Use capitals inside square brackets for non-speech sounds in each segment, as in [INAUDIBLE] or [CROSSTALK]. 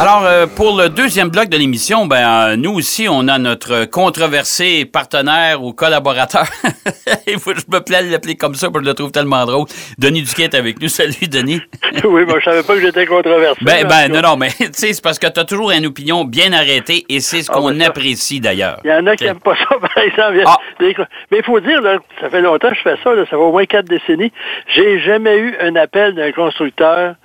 Alors, euh, pour le deuxième bloc de l'émission, ben, euh, nous aussi, on a notre controversé partenaire ou collaborateur. Il faut que je me plaît de l'appeler comme ça, parce que je le trouve tellement drôle. Denis Duquet est avec nous. [LAUGHS] Salut, Denis. [LAUGHS] oui, moi, je savais pas que j'étais controversé. Ben, ben, non, non, mais [LAUGHS] tu sais, c'est parce que tu as toujours une opinion bien arrêtée et c'est ce Ah, qu'on ben, apprécie d'ailleurs. Il y en a qui n'aiment pas ça, par exemple. Ah. Mais il faut dire, là, ça fait longtemps que je fais ça, là, ça fait au moins quatre décennies. J'ai jamais eu un appel d'un constructeur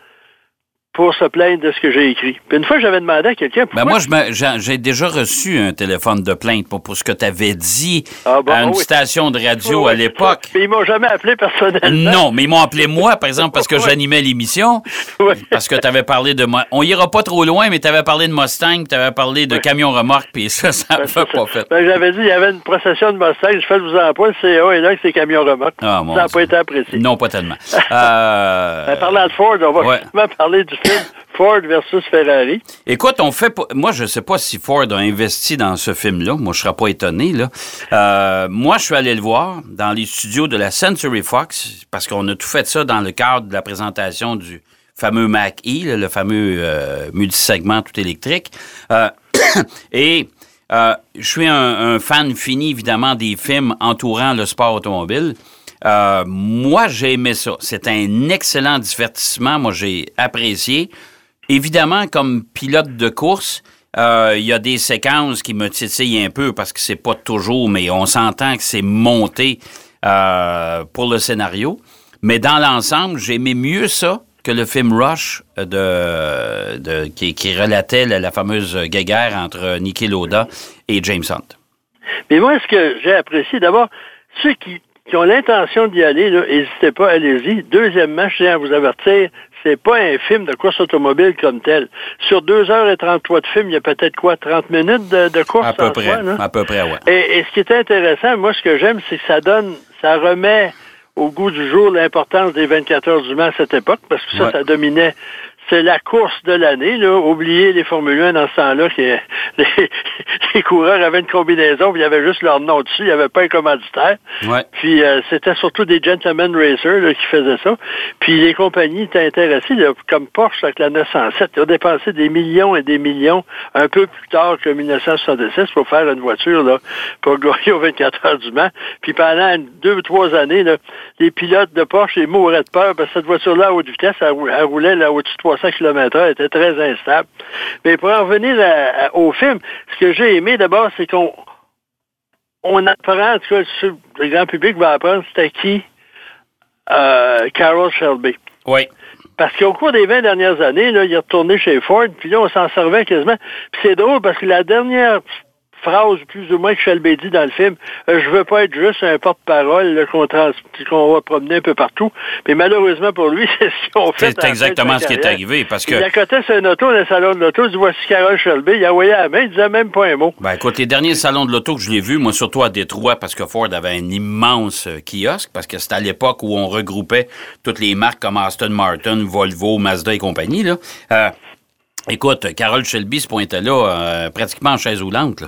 pour se plaindre de ce que j'ai écrit. Puis une fois, j'avais demandé à quelqu'un Ben moi, j'ai déjà reçu un téléphone de plainte pour, pour ce que tu avais dit Ah, bon, à une oui. station de radio Oui, à l'époque. Mais ils m'ont jamais appelé personnellement. Non, mais ils m'ont appelé moi, par exemple, parce que [LAUGHS] Oui. j'animais l'émission. Oui. Parce que tu avais parlé de moi. On ira pas trop loin, mais tu avais parlé de Mustang, tu avais parlé de camion remorque, puis ça, ça Ben, pas fait. Ben, j'avais dit, il y avait une procession de Mustang, je fais vous en pas, le CA est là c'est camion remorque. Ah, mon ça n'a pas été apprécié. Non, pas tellement. [LAUGHS] Euh, Ben, parlant de Ford, on va ouais. parler du Ford versus Ferrari. Écoute, on fait Moi, je sais pas si Ford a investi dans ce film-là. Moi, je serais pas étonné, là. Euh, moi, je suis allé le voir dans les studios de la Century Fox, parce qu'on a tout fait ça dans le cadre de la présentation du fameux Mac-E, là, le fameux euh, multisegment tout électrique. Euh, [COUGHS] et euh, je suis un fan fini, évidemment, des films entourant le sport automobile. Euh, moi, j'ai aimé ça. C'est un excellent divertissement. Moi, j'ai apprécié. Évidemment, comme pilote de course, euh, il y a des séquences qui me titillent un peu parce que c'est pas toujours, mais on s'entend que c'est monté euh, pour le scénario. Mais dans l'ensemble, j'ai aimé mieux ça que le film Rush de, de- qui, qui relatait la, fameuse guéguerre entre Niki Lauda et James Hunt. Mais moi, ce que j'ai apprécié, d'abord, ceux qui, qui ont l'intention d'y aller, n'hésitez pas, allez-y. Deuxièmement, je tiens à vous avertir, c'est pas un film de course automobile comme tel. Sur 2h33 de film, il y a peut-être quoi, 30 minutes de, de course À peu près. soi? À peu près, ouais. Et, et ce qui est intéressant, moi, ce que j'aime, c'est que ça donne, ça remet au goût du jour l'importance des 24 heures du Mans à cette époque, parce que ça, Ouais. ça dominait. C'est la course de l'année, là. Oubliez les Formule 1 dans ce temps-là, que [LAUGHS] les, les coureurs avaient une combinaison, puis il y avait juste leur nom dessus, il n'y avait pas un commanditaire. Ouais. Puis euh, c'était surtout des gentlemen racers là, qui faisaient ça. Puis les compagnies étaient intéressées, là, comme Porsche avec la 907, ils ont dépensé des millions et des millions un peu plus tard que 1966 pour faire une voiture là, pour [LAUGHS] gagner aux 24 heures du Mans. Puis pendant deux ou trois années, là, les pilotes de Porsche ils mouraient de peur parce que cette voiture-là à haute vitesse, elle, rou- elle roulait là, au-dessus de 300 km h était très instable. Mais pour en revenir à- à- au film, ce que j'ai aimé d'abord, c'est qu'on on apprend, en tout cas, le grand public va apprendre c'était qui euh, Carroll Shelby. Oui. Parce qu'au cours des 20 dernières années, là, il est retourné chez Ford, puis là, on s'en servait quasiment. Puis c'est drôle parce que la dernière phrase, plus ou moins, que Shelby dit dans le film, euh, je veux pas être juste un porte-parole qu'on trans- qu'on va promener un peu partout. Mais malheureusement pour lui, [LAUGHS] c'est ce qu'on fait. C'est exactement ce qui est arrivé parce que. Il accotait un auto dans le salon de l'auto, il dit voici Carroll Shelby, il a envoyé la main, il disait même pas un mot. Ben, écoute, les derniers salons de l'auto que je l'ai vu, moi, surtout à Détroit, parce que Ford avait un immense euh, kiosque, parce que c'était à l'époque où on regroupait toutes les marques comme Aston Martin, Volvo, Mazda et compagnie, là. Euh, écoute, Carole Shelby se pointait là euh, pratiquement en chaise roulante, là.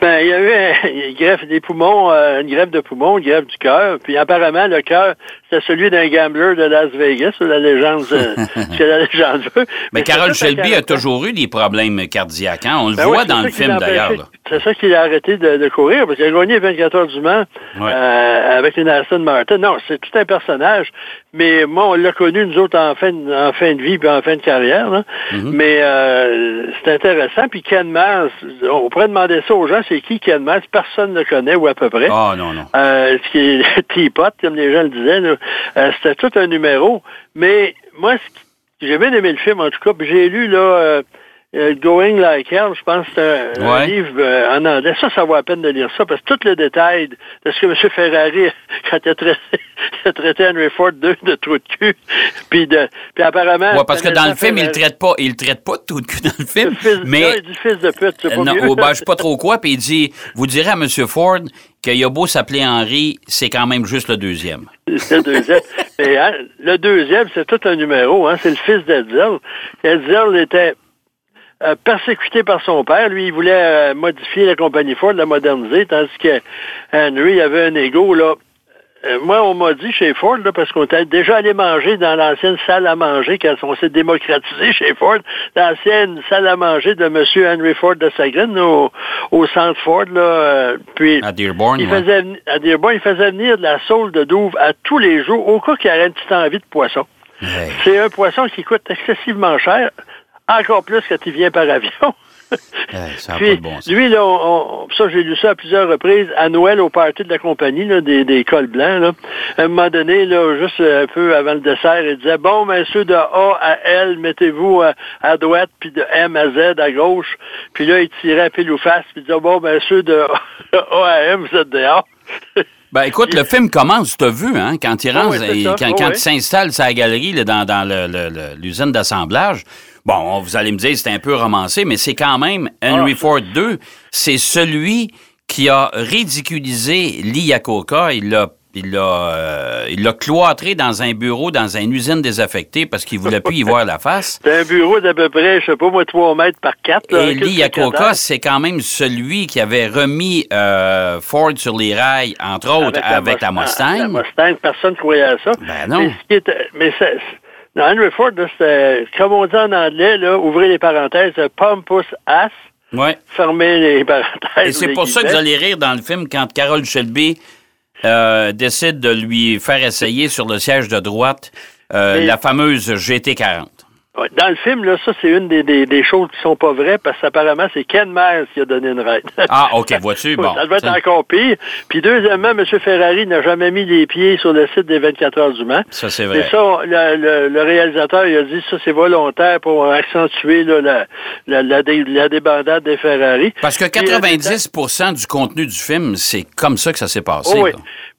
Ben, il y a eu un- une greffe des poumons, euh, une greffe de poumons, une greffe du cœur. Puis apparemment, le cœur, c'était celui d'un gambler de Las Vegas, la légende, euh, [LAUGHS] que la légende veut. Mais c'est Carole Shelby a toujours eu des problèmes cardiaques, hein? On le Ben voit dans c'est le film, d'ailleurs. C'est ça qu'il a arrêté de, de courir, parce qu'il a gagné 24 heures du Mans Ouais. euh, avec une Aston Martin. Non, c'est tout un personnage, mais moi, on l'a connu, nous autres, en fin, de- en fin de vie puis en fin de carrière. là. Mm-hmm. Mais c'est intéressant. Puis Ken Mars, on pourrait demander ça aux gens, c'est qui Ken Mars? Personne ne le connaît, ou à peu près. Ah, non, non. Euh, ce qui est [LAUGHS] Teapot, comme les gens le disaient, euh, c'était tout un numéro. Mais moi, qui- j'ai bien aimé le film, en tout cas. J'ai lu là, euh, Going Like Hell, je pense que c'est un, livre euh, en anglais. Ça, ça vaut la peine de lire ça, parce que tout le détail de ce que M. Ferrari, [LAUGHS] quand il a traité, [LAUGHS] il a traité Henry Ford de, de trou de cul, [LAUGHS] puis, de, puis apparemment... Ouais, parce que dans le film, il Ferrari- traite pas, il traite pas de tout de cul dans le film, Le fils, mais... non, il dit fils de pute, c'est Euh, pas non, mieux. oh, ben, je sais pas trop quoi, puis il dit, vous direz à M. Ford qu'il a beau s'appeler Henry, c'est quand même juste le deuxième. C'est le deuxième. Et, hein, le deuxième, c'est tout un numéro. Hein, c'est le fils d'Edsel. Edsel était euh, persécuté par son père. Lui, il voulait euh, modifier la compagnie Ford, la moderniser, tandis que Henry avait un ego là euh, moi, on m'a dit chez Ford, là, parce qu'on était déjà allé manger dans l'ancienne salle à manger quand on s'est démocratisé chez Ford, l'ancienne salle à manger de M. Henry Ford de Sagrin, au, au centre Ford, là, euh, puis À Dearborn, il faisait, à Dearborn, il faisait venir de la saule de Douve à tous les jours, au cas qu'il y aurait une petite envie de poisson. C'est un poisson qui coûte excessivement cher, encore plus quand il vient par avion. [LAUGHS] Ça Puis, pas bon lui, là, on- on- ça, j'ai lu ça à plusieurs reprises, à Noël, au party de la compagnie, là, des, des cols blancs, là. À un moment donné, là, juste un peu avant le dessert, il disait, bon, ben, ceux de A à L, mettez-vous à, à droite, puis de M à Z à gauche. Puis là, il tirait à pile ou face, puis il disait, bon, ben, ceux de [LAUGHS] A à M, vous êtes dehors. [LAUGHS] Ben écoute, le film commence, tu as vu, hein, quand il Ah rentre, oui, quand, Ah quand oui. il s'installe sa galerie là, dans, dans le- le- le- l'usine d'assemblage. Bon, vous allez me dire, c'est un peu romancé, mais c'est quand même Henry Ah. Ford II, c'est celui qui a ridiculisé Lee Iacocca. Il l'a il l'a euh, il l'a cloîtré dans un bureau, dans une usine désaffectée parce qu'il voulait plus y voir la face. [LAUGHS] C'est un bureau d'à peu près, je sais pas, moi, 3 mètres par 4. Là, Et Lee Iacocca, c'est quand même celui qui avait remis euh, Ford sur les rails, entre autres, avec, la Mustang. La Mustang, personne ne croyait à ça. Ben non. Mais, ce qui est- mais ça- non, Henry Ford, c'était, comme on dit en anglais, là, ouvrez les parenthèses, pompous ass, Ouais. fermez les parenthèses. Et c'est pour ça que vous allez rire dans le film quand Carol Shelby euh, décide de lui faire essayer sur le siège de droite euh, la fameuse GT40. Dans le film, là, ça, c'est une des, des, des choses qui sont pas vraies, parce qu'apparemment, c'est Ken Myers qui a donné une ride. [LAUGHS] Ah, OK, vois-tu? [LAUGHS] Bon. ça devait être encore pire. Puis deuxièmement, M. Ferrari n'a jamais mis les pieds sur le site des 24 heures du Mans. Ça, c'est Et vrai. ça, le, le- le réalisateur, il a dit ça, c'est volontaire pour accentuer là, la, la, la, dé- la débandade des Ferrari. Parce que Puis, en même temps- 90% du contenu du film, c'est comme ça que ça s'est passé. Oh oui.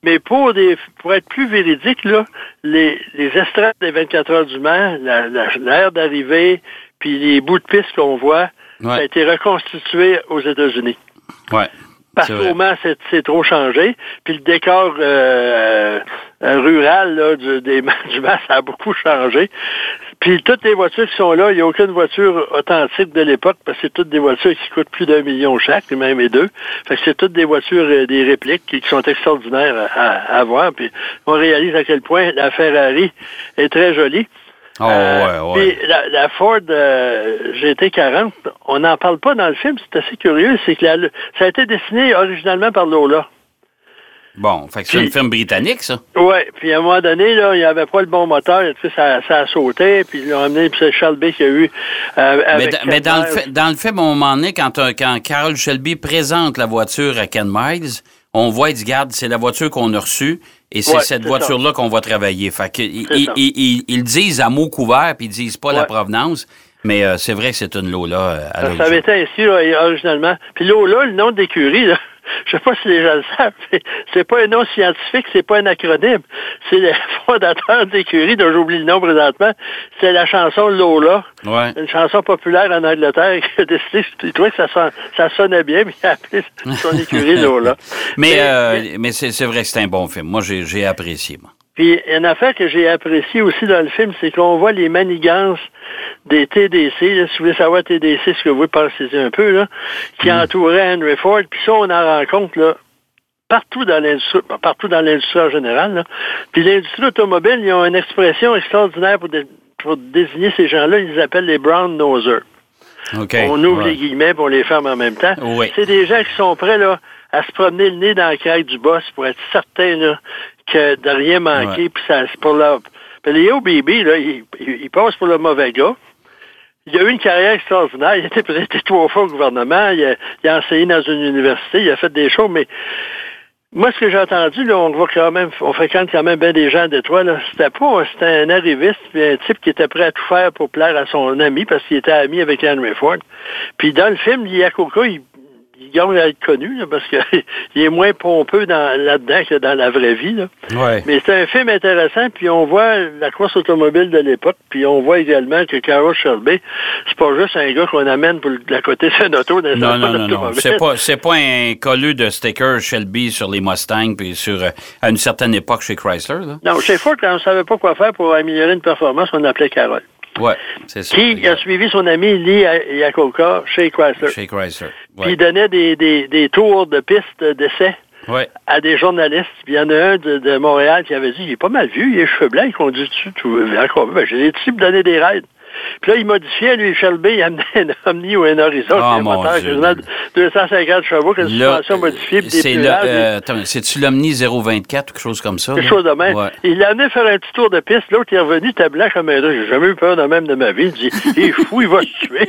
Mais pour des pour être plus véridique, là, les, les estrades des 24 heures du Mans, la- la- l'aire d'arrivée, puis les bouts de piste qu'on voit, ça a été reconstitué aux États-Unis. Ouais. Parce qu'au. Mans, c'est trop changé. Puis le décor euh, euh, rural là, du, des, [LAUGHS] du Mans, ça a beaucoup changé. Puis toutes les voitures qui sont là, il n'y a aucune voiture authentique de l'époque parce que c'est toutes des voitures qui coûtent plus d'un million chaque, même et deux. Fait que c'est toutes des voitures, euh, des répliques qui, qui sont extraordinaires à, voir. Puis on réalise à quel point la Ferrari est très jolie. Oh, Euh, ouais, ouais. Puis la, la Ford euh, GT40, on n'en parle pas dans le film, c'est assez curieux, c'est que la- ça a été dessiné originalement par Lola. Bon, fait que c'est une film britannique, ça. Oui, puis à un moment donné, là, il n'y avait pas le bon moteur, tu sais, ça, ça a sauté, puis ils l'ont amené, puis c'est Bay qui a eu... euh, Mais, avec da- mais dans, le fait, dans le film, à un moment donné, quand, quand Carol Shelby présente la voiture à Ken Miles, on voit, il dit, regarde, c'est la voiture qu'on a reçue et c'est Ouais, cette voiture-là qu'on va travailler. Fait que, ils, ils, ils- ils- disent à mots couverts, puis ils disent pas la provenance, mais euh, c'est vrai que c'est une Lola euh, à Ça, ça avait été ainsi là, originalement. Puis Lola, le nom d'écurie, là, je sais pas si les gens le savent, mais c'est pas un nom scientifique, c'est pas un acronyme. C'est le [LAUGHS] fondateur d'écurie, dont j'oublie le nom présentement. C'est la chanson Lola. Ouais. Une chanson populaire en Angleterre qui a décidé, il trouvait que ça, son- ça sonnait bien, mais il a appelé son [LAUGHS] écurie Lola. Mais, Mais- euh, mais c'est vrai que c'est un bon film. Moi, j'ai j'ai apprécié. Moi. Puis, une affaire que j'ai appréciée aussi dans le film, c'est qu'on voit les manigances des TDC. là. si vous voulez savoir TDC, ce que vous pensez un peu, là, qui entouraient Henry Ford. Puis ça, on en rencontre là, partout dans l'industrie, partout dans l'industrie en général. Là. Puis l'industrie automobile, ils ont une expression extraordinaire pour, dé- pour désigner ces gens-là. Ils les appellent les brown nosers. On ouvre Ouais. les guillemets pour les ferme en même temps. Oui. C'est des gens qui sont prêts là, à se promener le nez dans la craque du boss pour être certains là, que de rien manquer. Ouais. Puis ça, c'est pour leur... Puis les OBB, là, ils- ils passent pour le mauvais gars. Il a eu une carrière extraordinaire. [LAUGHS] Il a été présenté trois fois au gouvernement. Il a, il a enseigné dans une université. Il a fait des choses, mais moi, ce que j'ai entendu, là, on voit quand même, on fréquente quand même bien des gens Détroit, là. C'était pas, c'était un arriviste, puis un type qui était prêt à tout faire pour plaire à son ami parce qu'il était ami avec Henry Ford. Puis dans le film, Yakoka, il, il gagne à être connu, là, parce qu'il [LAUGHS] est moins pompeux dans, là-dedans que dans la vraie vie, là. Ouais. Mais c'est un film intéressant, puis on voit la course automobile de l'époque, puis on voit également que Carol Shelby, c'est pas juste un gars qu'on amène pour la côté de auto dans Non, non, non, non. C'est pas, c'est pas un collu de stickers Shelby sur les Mustangs puis sur, euh, à une certaine époque chez Chrysler, là. Non, chez Ford, quand on savait pas quoi faire pour améliorer une performance, on appelait Carole. Ouais, c'est ça. Qui a suivi son ami Lee Iacocca chez Chrysler. Chez Chrysler. Puis il donnait des, des, des tours de piste d'essai Ouais. à des journalistes. Puis il y en a un de, de Montréal qui avait dit, il est pas mal vu, il est cheveux blancs, il conduit dessus tout. Encore, ben, j'ai des types donner des raids. Puis là, il modifiait, lui, Shelby, il amenait un Omni ou un Horizon, un mon moteur Dieu. quasiment de 250 chevaux, que une Là, suspension modifiée, puis des c'est le, euh, attends, c'est-tu l'Omni 024 ou quelque chose comme ça? quelque là? chose de même. Ouais. Il l'a amené faire un petit tour de piste. L'autre est revenu, était blanc comme un. J'ai jamais eu peur de même de ma vie. Il dit, [LAUGHS] il est fou, il va se tuer.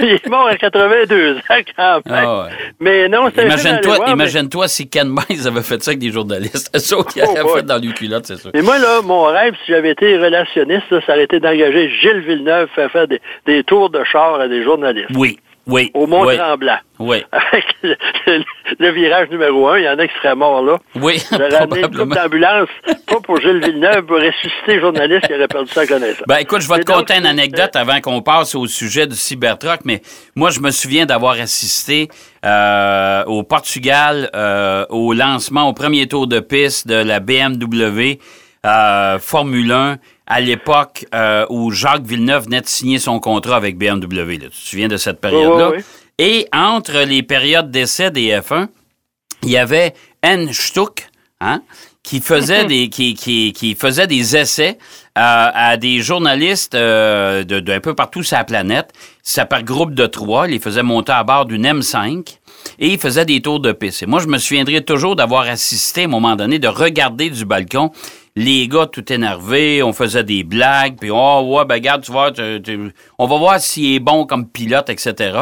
il est mort à 82 ans quand même. Ah ouais. Mais non, c'est Imagine-toi, voir, mais- si Ken Mize avait fait ça avec des journalistes. C'est [LAUGHS] ça qu'il Oh, aurait ouais. fait dans les culottes, c'est ça. Mais moi, là, mon rêve, si j'avais été relationniste, là, ça aurait été d'engager Gilles Villeneuve faire faire des, des tours de char à des journalistes. Oui, oui. Au Mont-Tremblant. Oui, [LAUGHS] Avec le, le- le virage numéro un, il y en a qui seraient morts là. oui, [LAUGHS] J'aurais amené une d'ambulance, pas pour Gilles Villeneuve, pour ressusciter les journalistes qui auraient perdu sa connaissance. Ben écoute, je vais te conter donc, une anecdote avant qu'on passe au sujet du Cybertruck, mais moi, je me souviens d'avoir assisté euh, au Portugal euh, au lancement, au premier tour de piste de la BMW euh, Formule 1 à l'époque euh, où Jacques Villeneuve venait de signer son contrat avec BMW. là. Tu te souviens de cette période-là? Oui, oui, Et entre les périodes d'essai des F1, il y avait N. Stuck, hein, qui faisait [LAUGHS] des qui, qui, qui faisait des essais euh, à des journalistes euh, de- d'un peu partout sur la planète. Ça par groupe de trois. Il les faisait monter à bord d'une M5 et il faisait des tours de piste. Et moi, je me souviendrai toujours d'avoir assisté à un moment donné, de regarder du balcon les gars tout énervés, on faisait des blagues, puis oh ouais, ben regarde, tu vois, tu- tu- on va voir s'il est bon comme pilote, etc.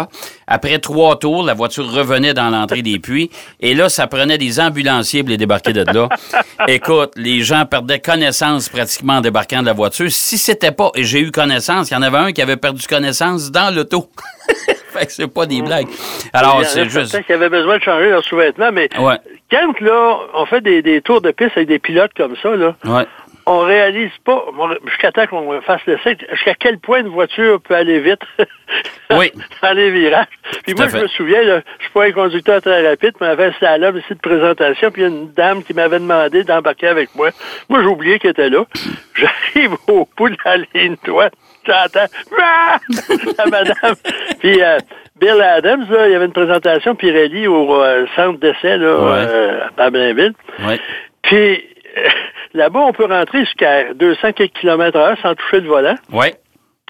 Après trois tours, la voiture revenait dans l'entrée des puits, et là, ça prenait des ambulanciers pour les débarquer de là. [LAUGHS] Écoute, les gens perdaient connaissance pratiquement en débarquant de la voiture. Si c'était pas, et j'ai eu connaissance, il y en avait un qui avait perdu connaissance dans l'auto. [LAUGHS] [LAUGHS] fait que c'est pas des blagues. Alors, c'est juste... certains qui avaient besoin de changer leurs sous-vêtements, mais Ouais, quand là, on fait des, des tours de piste avec des pilotes comme ça, là, ouais. on réalise pas, jusqu'à temps qu'on fasse l'essai, jusqu'à quel point une voiture peut aller vite [LAUGHS] Oui. dans les virages. Puis Tout moi, je me souviens, là, je suis pas un conducteur très rapide, mais j'avais un slalom ici de présentation, puis il y a une dame qui m'avait demandé d'embarquer avec moi. Moi, j'ai oublié qu'elle était là. [LAUGHS] J'arrive au bout de la ligne droite, j'entends [LAUGHS] Ah! la madame. Puis euh, Bill Adams, là, il y avait une présentation Pirelli au euh, centre d'essai là, Ouais. euh, à Blainville. Ouais. Puis [LAUGHS] là-bas, on peut rentrer jusqu'à 200 km heure sans toucher le volant. Ouais.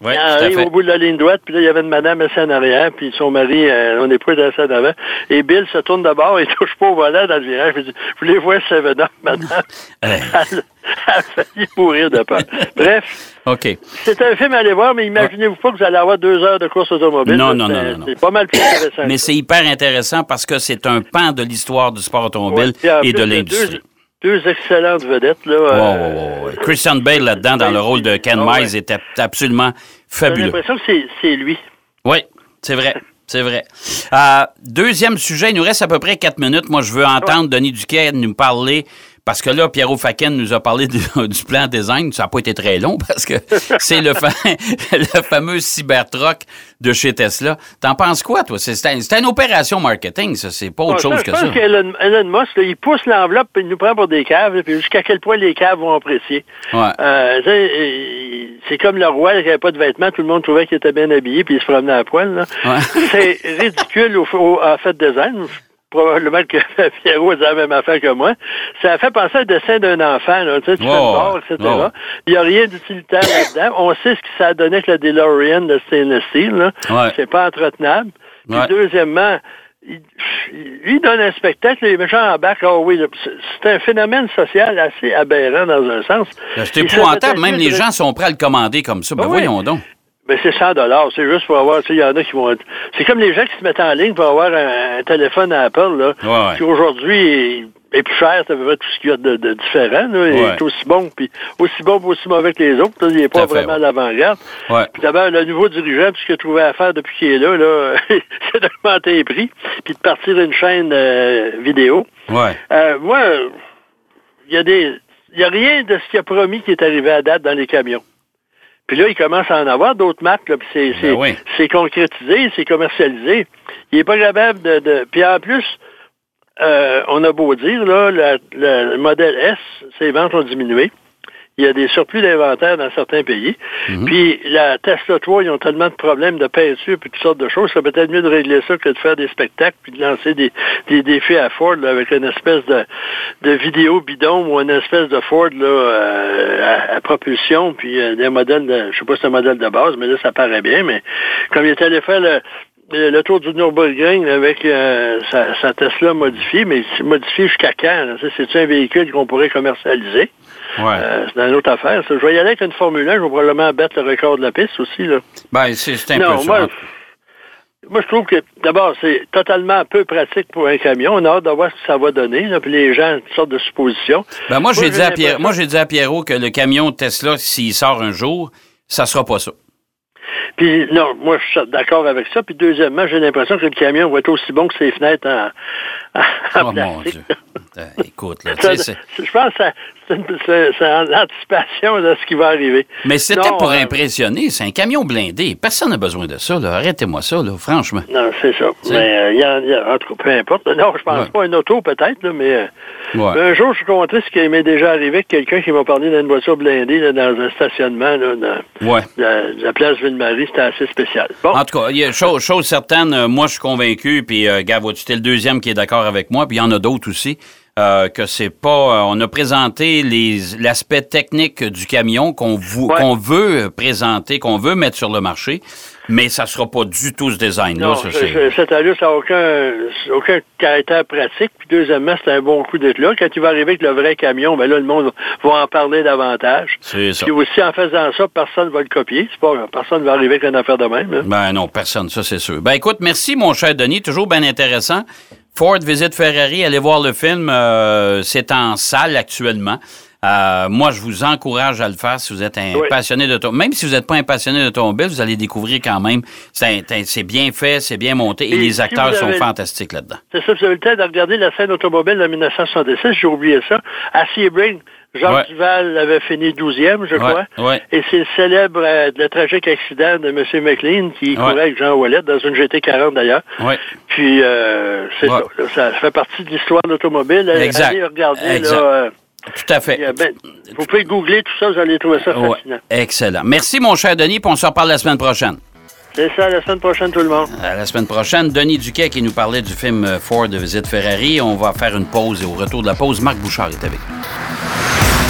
Ouais, arrive au bout de la ligne droite, puis là, il y avait une madame assise en arrière, puis son mari, euh, on est pas assis en avant. Et Bill se tourne de bord, il [LAUGHS] touche pas au volant dans le virage, il dit, vous voulez voir Seven Up, madame? [LAUGHS] Elle a failli mourir de peur. Bref, OK. c'est un film à aller voir, mais imaginez-vous pas que vous allez avoir deux heures de course automobile. Non, non, non, non. C'est pas mal plus intéressant. Mais c'est hyper intéressant parce que c'est un pan de l'histoire du sport automobile et de l'industrie. Deux, excellentes vedettes, là. Wow, euh, wow, wow, wow. Christian Bale là-dedans, dans le rôle de Ken ouais. Mize, était absolument J'ai fabuleux. l'impression que c'est- c'est lui. Oui, c'est vrai. C'est vrai. Euh, deuxième sujet, il nous reste à peu près quatre minutes. Moi, je veux entendre Denis Duquet nous parler, parce que là, Pierrot Faken nous a parlé du, [LAUGHS] du plan design. Ça n'a pas été très long, parce que c'est le, fa- [LAUGHS] le fameux Cybertruck de chez Tesla. T'en penses quoi, toi? C'est c'est un- c'est une opération marketing, ça. C'est pas autre chose je que pense ça. qu'Elon Elon Musk, là, il pousse l'enveloppe et il nous prend pour des caves, là, puis jusqu'à quel point les caves vont apprécier. Ouais. Euh, euh, c'est comme le roi qui n'avait pas de vêtements, tout le monde trouvait qu'il était bien habillé, puis il se promenait à poil. là. Ouais. C'est ridicule au, au- en fait design. Probablement que Pierrot a dit la même affaire que moi. Ça a fait penser au dessin d'un enfant, là, tu sais, tu fais une barre, etc. Il n'y a rien d'utilitaire là-dedans. On sait ce que ça a donné avec la DeLorean de stainless steel. Là. Ouais. C'est pas entretenable. Puis Ouais. deuxièmement, il, il donne un spectacle, les méchants embarquent. Ah oui, là, c'est- un phénomène social assez aberrant dans un sens. Ben, C'est épouvantable. Même un les gens sont prêts à le commander comme ça. Ben oui. voyons donc. Ben, c'est 100 dollars. C'est juste pour avoir, tu sais, il y en a qui vont être- C'est comme les gens qui se mettent en ligne pour avoir un, un téléphone à Apple, là. Ouais. Qui aujourd'hui est, plus cher, à peu près tout ce qu'il y a de, de différent, là. Il est aussi bon, puis aussi bon, aussi mauvais que les autres. là. Il n'est pas vraiment à ouais. l'avant-garde. Ouais. Puis d'abord, le nouveau dirigeant, tout ce qu'il a trouvé à faire depuis qu'il est là, là, [LAUGHS] c'est d'augmenter les prix, puis de partir une chaîne euh, vidéo. Ouais. Euh, moi, il y a des. Il n'y a rien de ce qu'il a promis qui est arrivé à date dans les camions. Puis là, il commence à en avoir d'autres marques, là, puis c'est, c'est, Ben oui. c'est concrétisé, c'est commercialisé. Il n'est pas capable de, de. Puis en plus, euh, on a beau dire, là, le, le modèle S, ses ventes ont diminué. Il y a des surplus d'inventaire dans certains pays. Mhm. Puis la Tesla 3, ils ont tellement de problèmes de peinture puis toutes sortes de choses. C'est peut-être mieux de régler ça que de faire des spectacles puis de lancer des, des défis à Ford là, avec une espèce de, de vidéo bidon ou une espèce de Ford là, euh, à, à propulsion puis euh, des modèles de, je sais pas si c'est un modèle de base, mais là ça paraît bien. Mais comme il est allé faire le, tour du Nürburgring avec euh, sa, sa Tesla modifiée, mais c'est modifié jusqu'à quand? Ça, C'est-tu un véhicule qu'on pourrait commercialiser? Ouais. Euh, c'est une autre affaire. ça. Je vais y aller avec une Formule 1, je vais probablement battre le record de la piste aussi. Là. Ben, c'est c'est non, moi, je trouve que, d'abord, c'est totalement peu pratique pour un camion. On a hâte de voir ce que ça va donner. Là, puis les gens, sortes de suppositions. Ben, moi, j'ai dit à Pierre, moi, j'ai dit à Pierrot que le camion Tesla, s'il sort un jour, ça sera pas ça. Puis, non, moi, je suis d'accord avec ça. Puis, deuxièmement, j'ai l'impression que le camion va être aussi bon que ses fenêtres en, en Oh mon. Dieu. Euh, Écoute, là, tu Ça, sais, c'est- c'est- je pense que c'est en anticipation de ce qui va arriver. mais c'était pour euh, impressionner. C'est un camion blindé. Personne n'a besoin de ça. là. Arrêtez-moi ça, là, franchement. Non, c'est ça. Mais euh, il y, a, en tout cas, peu importe. Non, je pense Ouais. pas à une auto, peut-être, là, mais Ouais. un jour, je suis content ce qui m'est déjà arrivé avec quelqu'un qui m'a parlé d'une voiture blindée là, dans un stationnement là, dans Ouais. la, la place Ville-Marie. C'était assez spécial. Bon, En tout cas, il y a chose, chose certaine, moi je suis convaincu, puis euh, Gab, tu es le deuxième qui est d'accord avec moi, puis il y en a d'autres aussi, euh, que c'est pas. euh, on a présenté les l'aspect technique du camion qu'on Ouais. qu'on veut présenter, qu'on veut mettre sur le marché, mais ça sera pas du tout ce design-là. cette allure, ça n'a aucun, aucun caractère pratique. Puis deuxièmement, c'est un bon coup d'être là. Quand il va arriver avec le vrai camion, ben là, le monde va en parler davantage. C'est ça. Puis aussi, en faisant ça, personne ne va le copier. Pas, personne ne va arriver avec une affaire de même. Ben non, personne, ça c'est sûr. Ben écoute, merci mon cher Denis, toujours bien intéressant. Ford visite Ferrari, allez voir le film, euh, c'est en salle actuellement. Euh, moi, je vous encourage à le faire si vous êtes un Oui. passionné d'automobile. Même si vous n'êtes pas un passionné d'automobile, vous allez découvrir quand même. C'est bien fait, c'est bien monté et Et les si acteurs sont fantastiques là-dedans. C'est ça, vous avez le temps de regarder la scène automobile de 1966, j'ai oublié ça. À Sebring, Jacques Ouais. Duval avait fini 12e, je Ouais, crois. ouais. Et c'est le célèbre, euh, le tragique accident de M. McLean qui courait avec Jean Ouellet dans une GT40 d'ailleurs. Puis, euh, c'est ça, ça fait partie de l'histoire de l'automobile. Allez- Exact. Allez regarder, Exact. là. euh, Tout à fait. ben- vous pouvez googler tout ça, vous allez trouver ça fascinant. Excellent. Merci mon cher Denis, puis on se reparle la semaine prochaine. C'est ça, la semaine prochaine, tout le monde. À la semaine prochaine, Denis Duquet qui nous parlait du film euh, Ford de visite Ferrari. On va faire une pause et au retour de la pause, Marc Bouchard est avec nous.